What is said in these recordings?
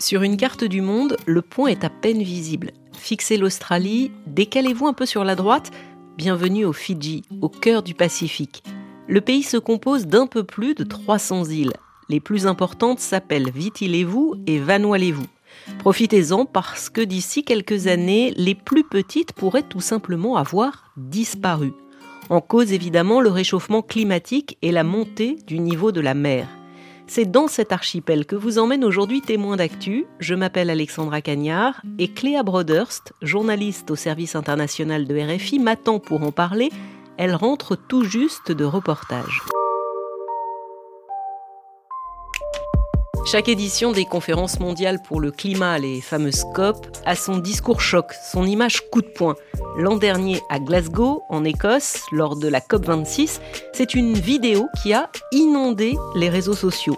Sur une carte du monde, le point est à peine visible. Fixez l'Australie, décalez-vous un peu sur la droite, bienvenue aux Fidji, au cœur du Pacifique. Le pays se compose d'un peu plus de 300 îles. Les plus importantes s'appellent Viti-Levu et Vanuatu. Profitez-en parce que d'ici quelques années, les plus petites pourraient tout simplement avoir disparu. En cause évidemment le réchauffement climatique et la montée du niveau de la mer. C'est dans cet archipel que vous emmène aujourd'hui témoin d'actu. Je m'appelle Alexandra Cagnard et Cléa Broderst, journaliste au service international de RFI, m'attend pour en parler. Elle rentre tout juste de reportage. Chaque édition des conférences mondiales pour le climat, les fameuses COP, a son discours choc, son image coup de poing. L'an dernier à Glasgow, en Écosse, lors de la COP 26, c'est une vidéo qui a inondé les réseaux sociaux.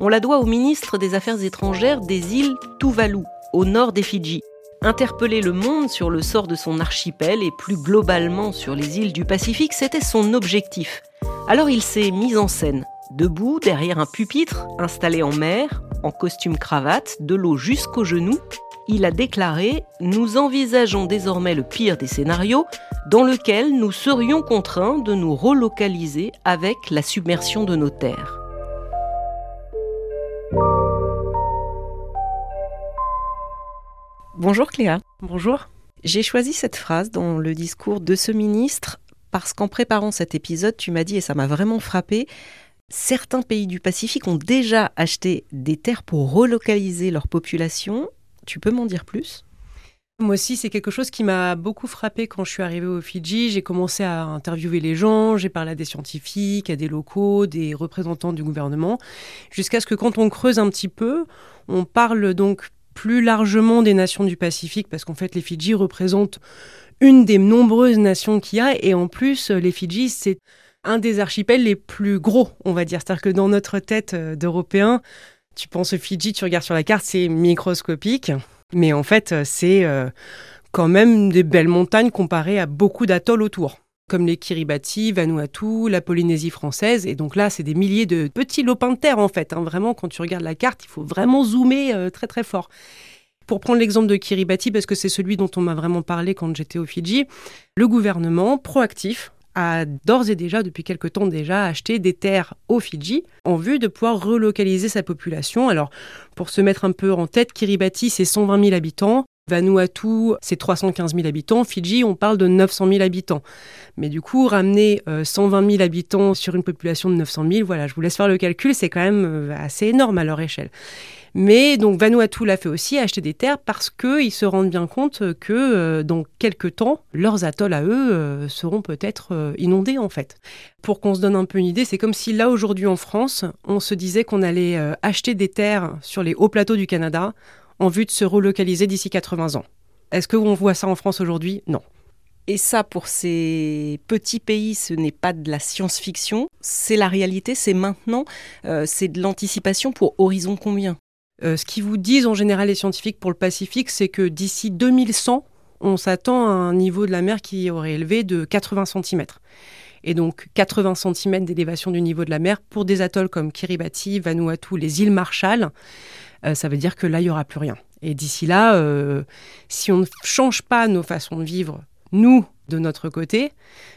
On la doit au ministre des Affaires étrangères des îles Tuvalu, au nord des Fidji. Interpeller le monde sur le sort de son archipel et plus globalement sur les îles du Pacifique, c'était son objectif. Alors il s'est mis en scène Debout, derrière un pupitre installé en mer, en costume cravate, de l'eau jusqu'aux genoux, il a déclaré Nous envisageons désormais le pire des scénarios, dans lequel nous serions contraints de nous relocaliser avec la submersion de nos terres. Bonjour Cléa. Bonjour. J'ai choisi cette phrase dans le discours de ce ministre parce qu'en préparant cet épisode, tu m'as dit, et ça m'a vraiment frappé, Certains pays du Pacifique ont déjà acheté des terres pour relocaliser leur population. Tu peux m'en dire plus? Moi aussi, c'est quelque chose qui m'a beaucoup frappé quand je suis arrivée au Fidji. J'ai commencé à interviewer les gens, j'ai parlé à des scientifiques, à des locaux, des représentants du gouvernement, jusqu'à ce que quand on creuse un petit peu, on parle donc plus largement des nations du Pacifique, parce qu'en fait, les Fidji représentent une des nombreuses nations qu'il y a, et en plus, les Fidji, c'est un des archipels les plus gros, on va dire. C'est-à-dire que dans notre tête euh, d'Européens, tu penses au Fidji, tu regardes sur la carte, c'est microscopique. Mais en fait, euh, c'est euh, quand même des belles montagnes comparées à beaucoup d'atolls autour comme les Kiribati, Vanuatu, la Polynésie française. Et donc là, c'est des milliers de petits lopins de terre, en fait. Hein. Vraiment, quand tu regardes la carte, il faut vraiment zoomer très, très fort. Pour prendre l'exemple de Kiribati, parce que c'est celui dont on m'a vraiment parlé quand j'étais au Fidji, le gouvernement proactif d'ores et déjà, depuis quelque temps déjà, acheté des terres au Fidji en vue de pouvoir relocaliser sa population. Alors, pour se mettre un peu en tête, Kiribati, c'est 120 000 habitants. Vanuatu, c'est 315 000 habitants. Fidji, on parle de 900 000 habitants. Mais du coup, ramener 120 euh, 000 habitants sur une population de 900 000, voilà, je vous laisse faire le calcul, c'est quand même euh, assez énorme à leur échelle. Mais donc Vanuatu l'a fait aussi, acheter des terres parce qu'ils se rendent bien compte que euh, dans quelques temps, leurs atolls à eux euh, seront peut-être euh, inondés en fait. Pour qu'on se donne un peu une idée, c'est comme si là aujourd'hui en France, on se disait qu'on allait acheter des terres sur les hauts plateaux du Canada en vue de se relocaliser d'ici 80 ans. Est-ce qu'on voit ça en France aujourd'hui? Non. Et ça, pour ces petits pays, ce n'est pas de la science-fiction, c'est la réalité, c'est maintenant, c'est de l'anticipation pour horizon combien? Euh, ce qu'ils vous disent en général les scientifiques pour le Pacifique, c'est que d'ici 2100, on s'attend à un niveau de la mer qui aurait élevé de 80 cm. Et donc 80 cm d'élévation du niveau de la mer pour des atolls comme Kiribati, Vanuatu, les îles Marshall, euh, ça veut dire que là, il n'y aura plus rien. Et d'ici là, euh, si on ne change pas nos façons de vivre, nous, de notre côté,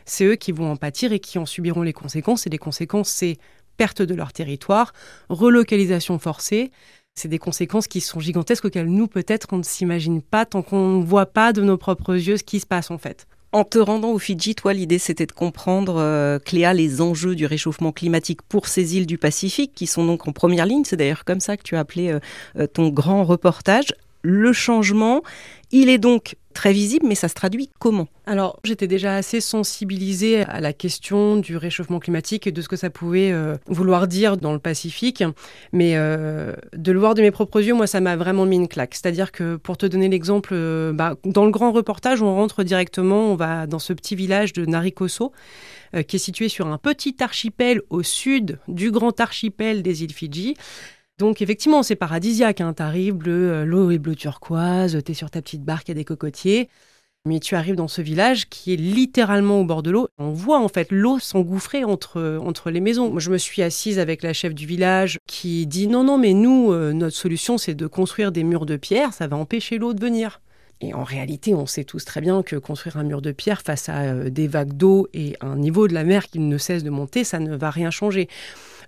c'est eux qui vont en pâtir et qui en subiront les conséquences. Et les conséquences, c'est perte de leur territoire, relocalisation forcée, c'est des conséquences qui sont gigantesques auxquelles nous, peut-être, on ne s'imagine pas tant qu'on ne voit pas de nos propres yeux ce qui se passe en fait. En te rendant au Fidji, toi, l'idée c'était de comprendre, euh, Cléa, les enjeux du réchauffement climatique pour ces îles du Pacifique, qui sont donc en première ligne. C'est d'ailleurs comme ça que tu as appelé euh, euh, ton grand reportage. Le changement, il est donc très visible, mais ça se traduit comment? Alors, j'étais déjà assez sensibilisée à la question du réchauffement climatique et de ce que ça pouvait euh, vouloir dire dans le Pacifique, mais euh, de le voir de mes propres yeux, moi, ça m'a vraiment mis une claque. C'est-à-dire que, pour te donner l'exemple, euh, bah, dans le grand reportage, on rentre directement, on va dans ce petit village de Narikoso, qui est situé sur un petit archipel au sud du grand archipel des îles Fidji. Donc effectivement, c'est paradisiaque. Hein. T'arrives, euh, l'eau est bleu turquoise, t'es sur ta petite barque, il y a des cocotiers. Mais tu arrives dans ce village qui est littéralement au bord de l'eau. On voit en fait l'eau s'engouffrer entre, entre les maisons. Je me suis assise avec la chef du village qui dit non, non, mais nous, euh, notre solution, c'est de construire des murs de pierre. Ça va empêcher l'eau de venir. Et en réalité, on sait tous très bien que construire un mur de pierre face à euh, des vagues d'eau et un niveau de la mer qui ne cesse de monter, ça ne va rien changer.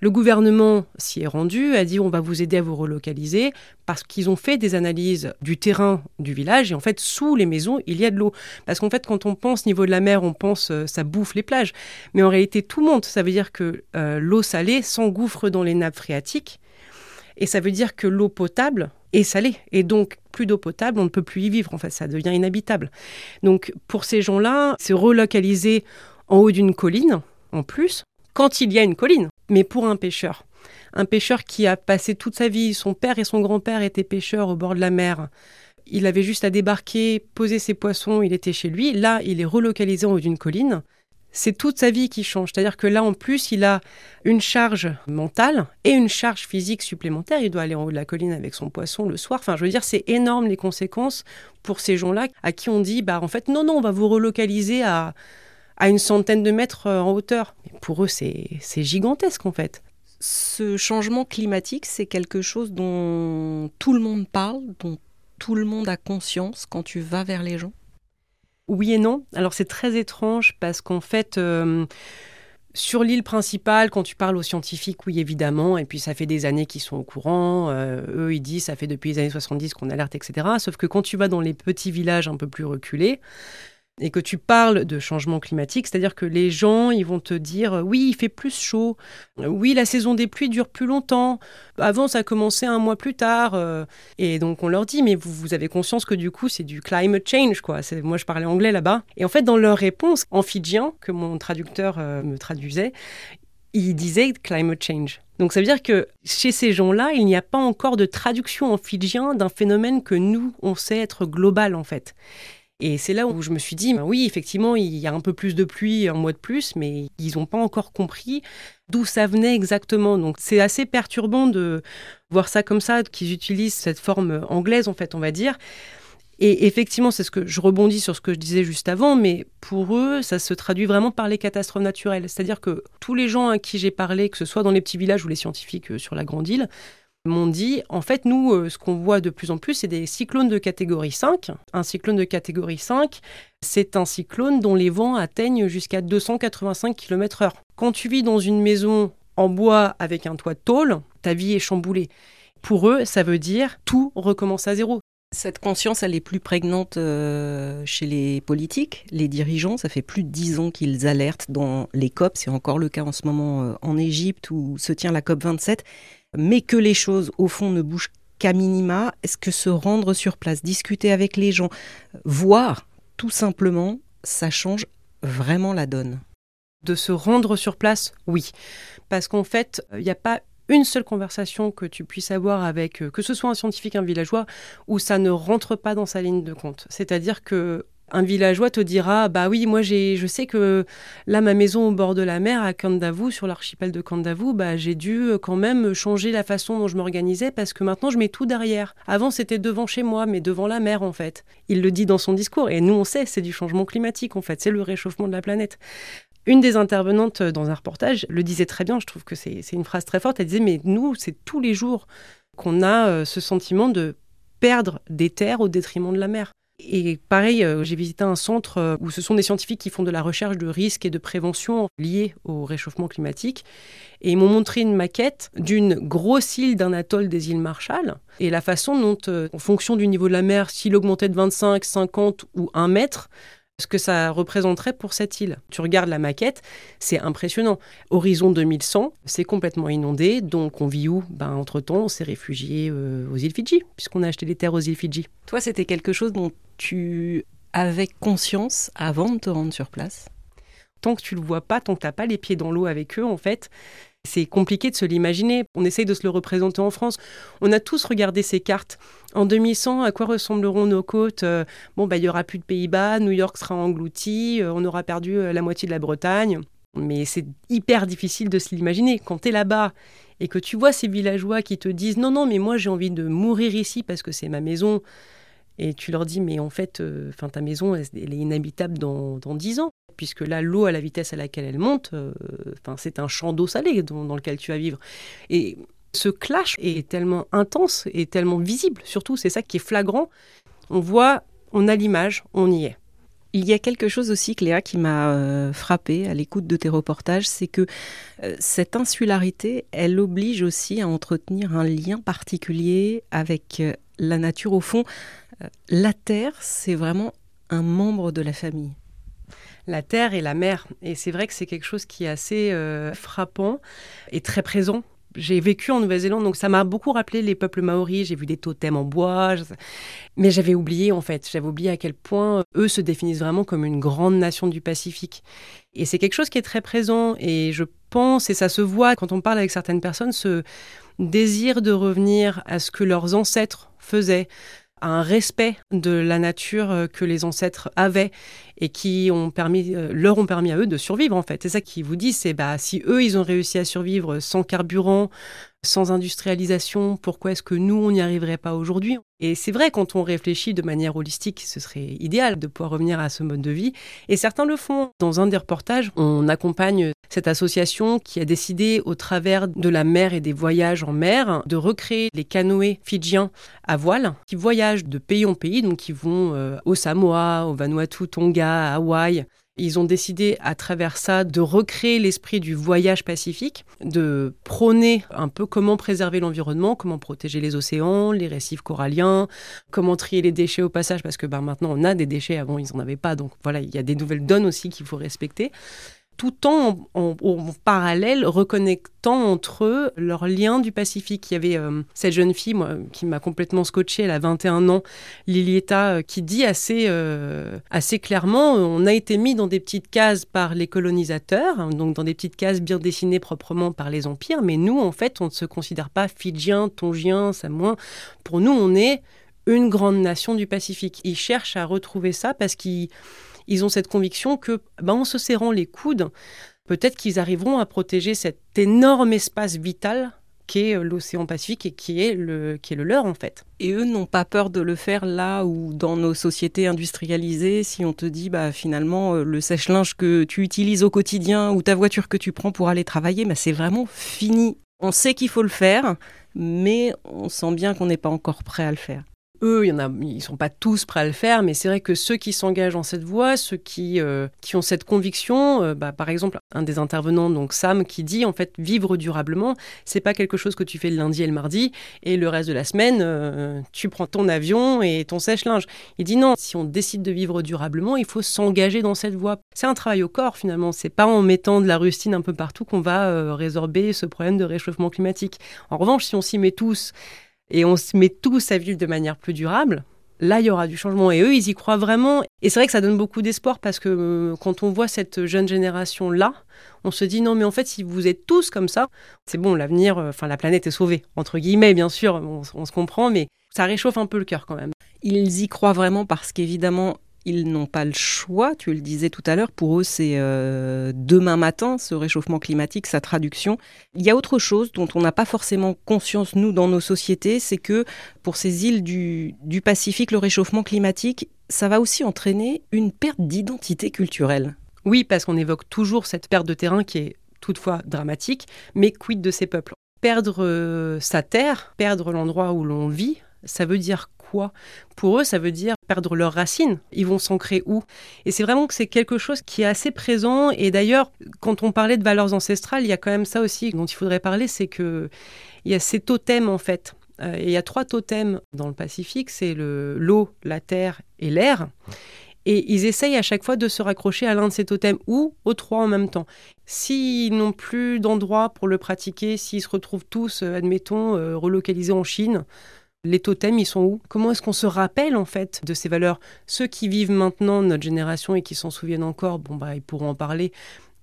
Le gouvernement s'y est rendu, a dit on va vous aider à vous relocaliser parce qu'ils ont fait des analyses du terrain du village et en fait sous les maisons il y a de l'eau. Parce qu'en fait quand on pense niveau de la mer, on pense euh, ça bouffe les plages, mais en réalité tout monte. Ça veut dire que euh, l'eau salée s'engouffre dans les nappes phréatiques et ça veut dire que l'eau potable est salée et donc plus d'eau potable, on ne peut plus y vivre. En fait, ça devient inhabitable. Donc pour ces gens-là, se relocaliser en haut d'une colline en plus quand il y a une colline. Mais pour un pêcheur, un pêcheur qui a passé toute sa vie, son père et son grand-père étaient pêcheurs au bord de la mer, il avait juste à débarquer, poser ses poissons, il était chez lui. Là, il est relocalisé en haut d'une colline. C'est toute sa vie qui change. C'est-à-dire que là, en plus, il a une charge mentale et une charge physique supplémentaire. Il doit aller en haut de la colline avec son poisson le soir. Enfin, je veux dire, c'est énorme les conséquences pour ces gens-là à qui on dit, bah, en fait, non, non, on va vous relocaliser à, à une centaine de mètres euh, en hauteur. pour eux, c'est gigantesque en fait. Ce changement climatique, c'est quelque chose dont tout le monde parle, dont tout le monde a conscience quand tu vas vers les gens? Oui et non. Alors c'est très étrange parce qu'en fait... Euh, sur l'île principale, quand tu parles aux scientifiques, oui, évidemment, et puis ça fait des années qu'ils sont au courant. Euh, eux, ils disent, ça fait depuis les années 70 qu'on alerte, etc. Sauf que quand tu vas dans les petits villages un peu plus reculés, et que tu parles de changement climatique, c'est-à-dire que les gens, ils vont te dire oui, il fait plus chaud, oui, la saison des pluies dure plus longtemps, avant ça a commencé un mois plus tard, euh, et donc on leur dit mais vous, vous avez conscience que du coup c'est du climate change quoi. Moi je parlais anglais là-bas, et en fait dans leur réponse en fidjien que mon traducteur euh, me traduisait, il disait climate change. Donc ça veut dire que chez ces gens-là, il n'y a pas encore de traduction en fidjien d'un phénomène que nous on sait être global en fait. Et c'est là où je me suis dit, ben oui, effectivement, il y a un peu plus de pluie un mois de plus, mais ils n'ont pas encore compris d'où ça venait exactement. Donc c'est assez perturbant de voir ça comme ça, qu'ils utilisent cette forme anglaise, en fait, on va dire. Et effectivement, c'est ce que je rebondis sur ce que je disais juste avant, mais pour eux, ça se traduit vraiment par les catastrophes naturelles. C'est-à-dire que tous les gens à qui j'ai parlé, que ce soit dans les petits villages ou les scientifiques euh, sur la grande île, m'ont dit, en fait, nous, euh, ce qu'on voit de plus en plus, c'est des cyclones de catégorie 5. Un cyclone de catégorie 5, c'est un cyclone dont les vents atteignent jusqu'à 285 km/h. Quand tu vis dans une maison en bois avec un toit de tôle, ta vie est chamboulée. Pour eux, ça veut dire tout recommence à zéro. Cette conscience, elle est plus prégnante euh, chez les politiques, les dirigeants. Ça fait plus de dix ans qu'ils alertent dans les COP. C'est encore le cas en ce moment euh, en Égypte où se tient la COP 27 mais que les choses, au fond, ne bougent qu'à minima, est-ce que se rendre sur place, discuter avec les gens, voir, tout simplement, ça change vraiment la donne De se rendre sur place, oui. Parce qu'en fait, il n'y a pas une seule conversation que tu puisses avoir avec, euh, que ce soit un scientifique, un villageois, où ça ne rentre pas dans sa ligne de compte. C'est-à-dire que un villageois te dira bah oui moi j'ai je sais que là ma maison au bord de la mer à Kandavu sur l'archipel de Kandavu bah j'ai dû euh, quand même changer la façon dont je m'organisais parce que maintenant je mets tout derrière. Avant c'était devant chez moi mais devant la mer en fait. Il le dit dans son discours et nous on sait c'est du changement climatique en fait, c'est le réchauffement de la planète. Une des intervenantes dans un reportage le disait très bien, je trouve que c'est une phrase très forte, elle disait mais nous c'est tous les jours qu'on a euh, ce sentiment de perdre des terres au détriment de la mer. Et pareil, euh, j'ai visité un centre euh, où ce sont des scientifiques qui font de la recherche de risques et de prévention liés au réchauffement climatique. Et ils m'ont montré une maquette d'une grosse île d'un atoll des îles Marshall. Et la façon dont, euh, en fonction du niveau de la mer, s'il augmentait de 25, 50 ou 1 mètre, ce que ça représenterait pour cette île. Tu regardes la maquette, c'est impressionnant. Horizon 2100, c'est complètement inondé, donc on vit où? Ben, Entre-temps, on s'est réfugié euh, aux îles Fidji, puisqu'on a acheté des terres aux îles Fidji. Toi, c'était quelque chose dont tu avais conscience avant de te rendre sur place? Tant que tu le vois pas, tant que tu n'as pas les pieds dans l'eau avec eux, en fait, c'est compliqué de se l'imaginer. On essaye de se le représenter en France. On a tous regardé ces cartes. En 2100, à quoi ressembleront nos côtes? Euh, Bon, bah, il y aura plus de Pays-Bas, New York sera englouti, euh, on aura perdu euh, la moitié de la Bretagne. Mais c'est hyper difficile de se l'imaginer. Quand tu es là-bas et que tu vois ces villageois qui te disent non, non, mais moi j'ai envie de mourir ici parce que c'est ma maison Et tu leur dis, mais en fait, ta maison, elle, est inhabitable dans, dans 10 ans, puisque là, l'eau à la vitesse à laquelle elle monte, c'est un champ d'eau salée dans, dans, lequel tu vas vivre. Et ce clash est tellement intense et tellement visible, surtout, c'est ça qui est flagrant. On voit, on a l'image, on y est. Il y a quelque chose aussi, Cléa, qui m'a euh, frappé à l'écoute de tes reportages, c'est que euh, cette insularité, elle oblige aussi à entretenir un lien particulier avec euh, la nature. Au fond, la terre, c'est vraiment un membre de la famille. La terre et la mer. Et c'est vrai que c'est quelque chose qui est assez frappant et très présent j'ai vécu en Nouvelle-Zélande, donc ça m'a beaucoup rappelé les peuples maoris. J'ai vu des totems en bois, mais j'avais oublié en fait. J'avais oublié à quel point euh, eux se définissent vraiment comme une grande nation du Pacifique. Et c'est quelque chose qui est très présent. Et je pense, et ça se voit quand on parle avec certaines personnes, ce désir de revenir à ce que leurs ancêtres faisaient, un respect de la nature euh, que les ancêtres avaient et qui ont permis, euh, leur ont permis à eux de survivre en fait. C'est ça qu'ils vous disent, c'est bah si eux ils ont réussi à survivre sans carburant, sans industrialisation, pourquoi est-ce que nous, on n'y arriverait pas aujourd'hui? Et c'est vrai, quand on réfléchit de manière holistique, ce serait idéal de pouvoir revenir à ce mode de vie. Et certains le font. Dans un des reportages, on accompagne cette association qui a décidé, au travers de la mer et des voyages en mer, de recréer les canoës fidjiens à voile, qui voyagent de pays en pays, donc qui vont euh, au Samoa, au Vanuatu, Tonga, à Hawaï, ils ont décidé à travers ça de recréer l'esprit du voyage pacifique, de prôner un peu comment préserver l'environnement, comment protéger les océans, les récifs coralliens, comment trier les déchets au passage, parce que ben, maintenant on a des déchets, avant ils n'en avaient pas, donc voilà, il y a des nouvelles donnes aussi qu'il faut respecter tout en, en, parallèle reconnectant entre eux leurs liens du Pacifique. Il y avait euh, cette jeune fille moi, qui m'a complètement scotché, elle a 21 ans, Lilieta, euh, qui dit assez, euh, assez clairement on a été mis dans des petites cases par les colonisateurs, hein, donc dans des petites cases bien dessinées proprement par les empires, mais nous, en fait, on ne se considère pas fidjien, tongien, samoin. Pour nous, on est une grande nation du Pacifique. Ils cherchent à retrouver ça parce qu'ils ils ont cette conviction que, ben, en se serrant les coudes, peut-être qu'ils arriveront à protéger cet énorme espace vital qu'est euh, l'océan Pacifique et qui est, le, qui est le leur en fait. Et eux n'ont pas peur de le faire là où dans nos sociétés industrialisées, si on te dit bah finalement euh, le sèche-linge que tu utilises au quotidien ou ta voiture que tu prends pour aller travailler, bah, c'est vraiment fini. On sait qu'il faut le faire, mais on sent bien qu'on n'est pas encore prêt à le faire eux, il y ils sont pas tous prêts à le faire, mais c'est vrai que ceux qui s'engagent dans cette voie, ceux qui, euh, qui ont cette conviction, euh, bah, par exemple, un des intervenants, donc Sam, qui dit en fait vivre durablement, c'est pas quelque chose que tu fais le lundi et le mardi, et le reste de la semaine, euh, tu prends ton avion et ton sèche-linge. Il dit non, si on décide de vivre durablement, il faut s'engager dans cette voie. C'est un travail au corps finalement, c'est pas en mettant de la rustine un peu partout qu'on va résorber ce problème de réchauffement climatique. En revanche, si on s'y met tous, et on se met tous à vivre de manière plus durable, là, il y aura du changement. Et eux, ils y croient vraiment. Et c'est vrai que ça donne beaucoup d'espoir parce que euh, quand on voit cette jeune génération-là, on se dit non, mais en fait, si vous êtes tous comme ça, c'est bon, l'avenir, euh, enfin, la planète est sauvée. Entre guillemets, bien sûr, on se comprend, mais ça réchauffe un peu le cœur quand même. Ils y croient vraiment parce qu'évidemment, ils n'ont pas le choix, tu le disais tout à l'heure, pour eux c'est euh, demain matin, ce réchauffement climatique, sa traduction. Il y a autre chose dont on n'a pas forcément conscience, nous, dans nos sociétés, c'est que pour ces îles du, Pacifique, le réchauffement climatique, ça va aussi entraîner une perte d'identité culturelle. Oui, parce qu'on évoque toujours cette perte de terrain qui est toutefois dramatique, mais quid de ces peuples? Perdre euh, sa terre, perdre l'endroit où l'on vit, ça veut dire pour eux, ça veut dire perdre leurs racines. Ils vont s'ancrer où? Et c'est vraiment que c'est quelque chose qui est assez présent. Et d'ailleurs, quand on parlait de valeurs ancestrales, il y a quand même ça aussi dont il faudrait parler, c'est que il y a ces totems en fait. Euh, et il y a trois totems dans le Pacifique, c'est le l'eau, la terre et l'air. Et ils essayent à chaque fois de se raccrocher à l'un de ces totems ou aux trois en même temps. S'ils n'ont plus d'endroit pour le pratiquer, s'ils se retrouvent tous, euh, admettons, euh, relocalisés en Chine, les totems, ils sont où? Comment est-ce qu'on se rappelle en fait de ces valeurs? Ceux qui vivent maintenant, notre génération, et qui s'en souviennent encore, bon bah ils pourront en parler,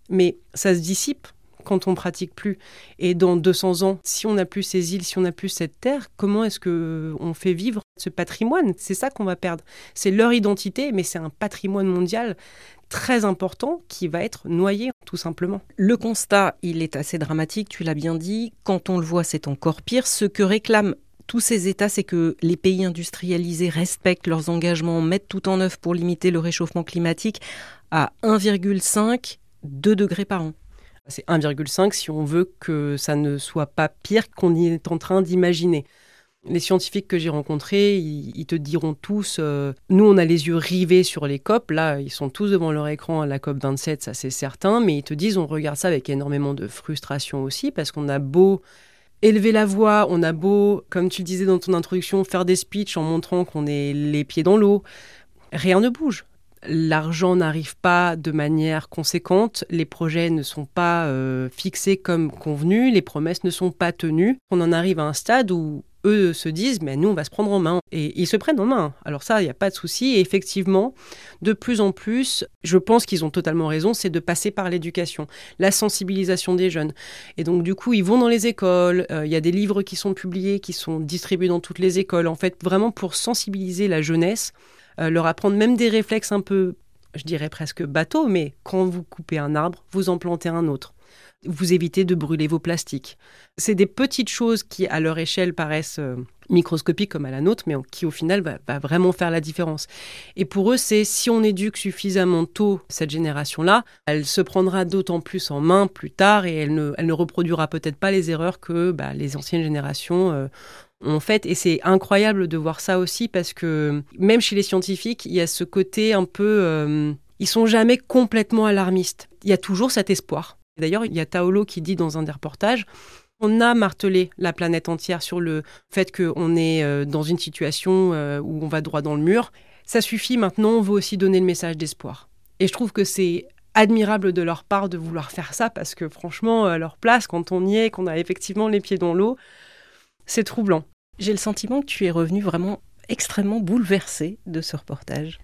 mais ça se dissipe quand on pratique plus. Et dans 200 ans, si on n'a plus ces îles, si on n'a plus cette terre, comment est-ce que on fait vivre ce patrimoine? C'est ça qu'on va perdre. C'est leur identité, mais c'est un patrimoine mondial très important qui va être noyé tout simplement. Le constat, il est assez dramatique, tu l'as bien dit. Quand on le voit, c'est encore pire. Ce que réclament tous ces États, c'est que les pays industrialisés respectent leurs engagements, mettent tout en œuvre pour limiter le réchauffement climatique à 1,5, 2 degrés par an. C'est 1,5 si on veut que ça ne soit pas pire qu'on est en train d'imaginer. Les scientifiques que j'ai rencontrés, ils, te diront tous, euh, nous on a les yeux rivés sur les COP, là ils sont tous devant leur écran à la COP 27, ça c'est certain, mais ils te disent on regarde ça avec énormément de frustration aussi, parce qu'on a beau élever la voix, on a beau, comme tu disais dans ton introduction, faire des speeches en montrant qu'on est les pieds dans l'eau, rien ne bouge l'argent n'arrive pas de manière conséquente, les projets ne sont pas euh, fixés comme convenu, les promesses ne sont pas tenues. On en arrive à un stade où eux se disent, mais nous, on va se prendre en main. Et ils se prennent en main. Alors ça, il n'y a pas de souci. Et effectivement, de plus en plus, je pense qu'ils ont totalement raison, c'est de passer par l'éducation, la sensibilisation des jeunes. Et donc, du coup, ils vont dans les écoles. Euh, il y a des livres qui sont publiés, qui sont distribués dans toutes les écoles. En fait, vraiment pour sensibiliser la jeunesse euh, leur apprendre même des réflexes un peu, je dirais presque bateaux, mais quand vous coupez un arbre, vous en plantez un autre. Vous évitez de brûler vos plastiques. C'est des petites choses qui, à leur échelle, paraissent euh, microscopiques comme à la nôtre, mais qui, au final, va, vraiment faire la différence. Et pour eux, c'est si on éduque suffisamment tôt cette génération-là, elle se prendra d'autant plus en main plus tard et elle ne, reproduira peut-être pas les erreurs que bah, les anciennes générations euh, en fait. Et c'est incroyable de voir ça aussi parce que même chez les scientifiques, il y a ce côté un peu... Euh, ils sont jamais complètement alarmistes. Il y a toujours cet espoir. D'ailleurs, il y a Taolo qui dit dans un des reportages, on a martelé la planète entière sur le fait qu'on est euh, dans une situation euh, où on va droit dans le mur. Ça suffit maintenant, on veut aussi donner le message d'espoir. Et je trouve que c'est admirable de leur part de vouloir faire ça parce que franchement, à leur place, quand on y est, qu'on a effectivement les pieds dans l'eau, c'est troublant. J'ai le sentiment que tu es revenu vraiment extrêmement bouleversé de ce reportage.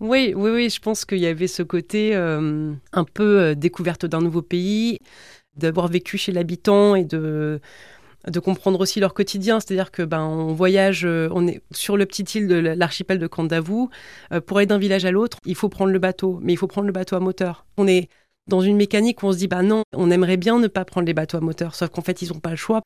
Oui, oui, oui, je pense qu'il y avait ce côté euh, un peu euh, découverte d'un nouveau pays, d'avoir vécu chez l'habitant et de, comprendre aussi leur quotidien. C'est-à-dire que ben on voyage, euh, on est sur le petit île de l'archipel de Kandavou. pour aller d'un village à l'autre, il faut prendre le bateau, mais il faut prendre le bateau à moteur. On est dans une mécanique où on se dit bah non, on aimerait bien ne pas prendre les bateaux à moteur, sauf qu'en fait ils n'ont pas le choix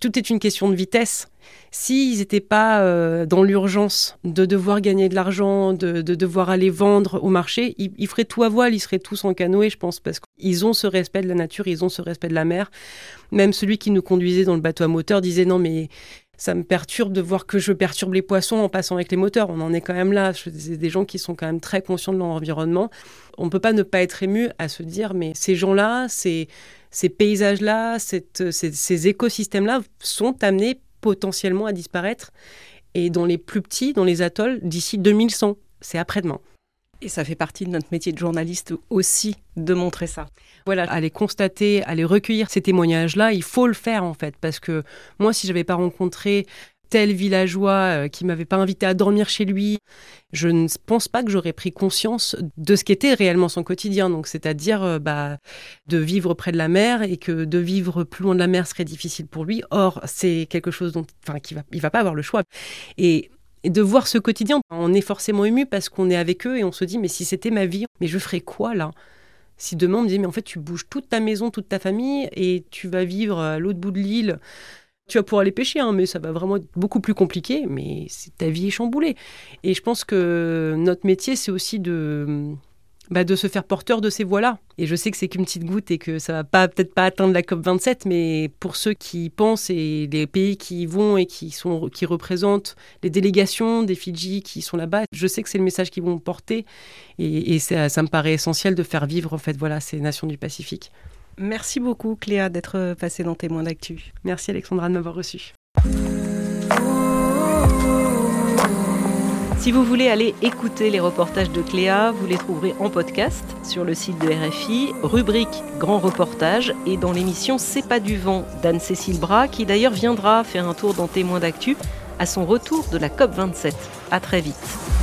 tout est une question de vitesse. S'ils n'étaient pas euh, dans l'urgence de devoir gagner de l'argent, de, devoir aller vendre au marché, ils, feraient tout à voile, ils seraient tous en canoë, je pense, parce qu'ils ont ce respect de la nature, ils ont ce respect de la mer. Même celui qui nous conduisait dans le bateau à moteur disait non mais ça me perturbe de voir que je perturbe les poissons en passant avec les moteurs. On en est quand même là. C'est des gens qui sont quand même très conscients de leur environnement. On ne peut pas ne pas être ému à se dire mais ces gens-là, ces paysages-là, ces, écosystèmes-là sont amenés potentiellement à disparaître. Et dans les plus petits, dans les atolls, d'ici 2100, c'est après-demain. Et ça fait partie de notre métier de journaliste aussi de montrer ça. Voilà, aller constater, aller recueillir ces témoignages-là, il faut le faire en fait, parce que moi, si je n'avais pas rencontré tel villageois euh, qui m'avait pas invité à dormir chez lui. Je ne pense pas que j'aurais pris conscience de ce qu'était réellement son quotidien. Donc, c'est-à-dire euh, bah, de vivre près de la mer et que de vivre plus loin de la mer serait difficile pour lui. Or, c'est quelque chose dont, enfin, qui va, il va pas avoir le choix. Et, de voir ce quotidien, on est forcément ému parce qu'on est avec eux et on se dit mais si c'était ma vie, mais je ferais quoi là? Si demain on me disait mais en fait tu bouges toute ta maison, toute ta famille et tu vas vivre à l'autre bout de l'île. Tu vas pouvoir aller pêcher, hein, mais ça va vraiment être beaucoup plus compliqué, mais ta vie est chamboulée. Et je pense que notre métier, c'est aussi de, bah, de se faire porteur de ces voix-là. Et je sais que c'est qu'une petite goutte et que ça va pas peut-être pas atteindre la COP 27, mais pour ceux qui pensent et les pays qui y vont et qui sont qui représentent les délégations des Fidji qui sont là-bas, je sais que c'est le message qu'ils vont porter et, et ça, ça, me paraît essentiel de faire vivre en fait voilà ces nations du Pacifique. Merci beaucoup Cléa d'être passée dans Témoins d'actu. Merci Alexandra de m'avoir reçu. Si vous voulez aller écouter les reportages de Cléa, vous les trouverez en podcast sur le site de RFI, rubrique Grand reportage et dans l'émission C'est pas du vent d'Anne-Cécile Bras qui d'ailleurs viendra faire un tour dans Témoins d'actu à son retour de la COP27. À très vite.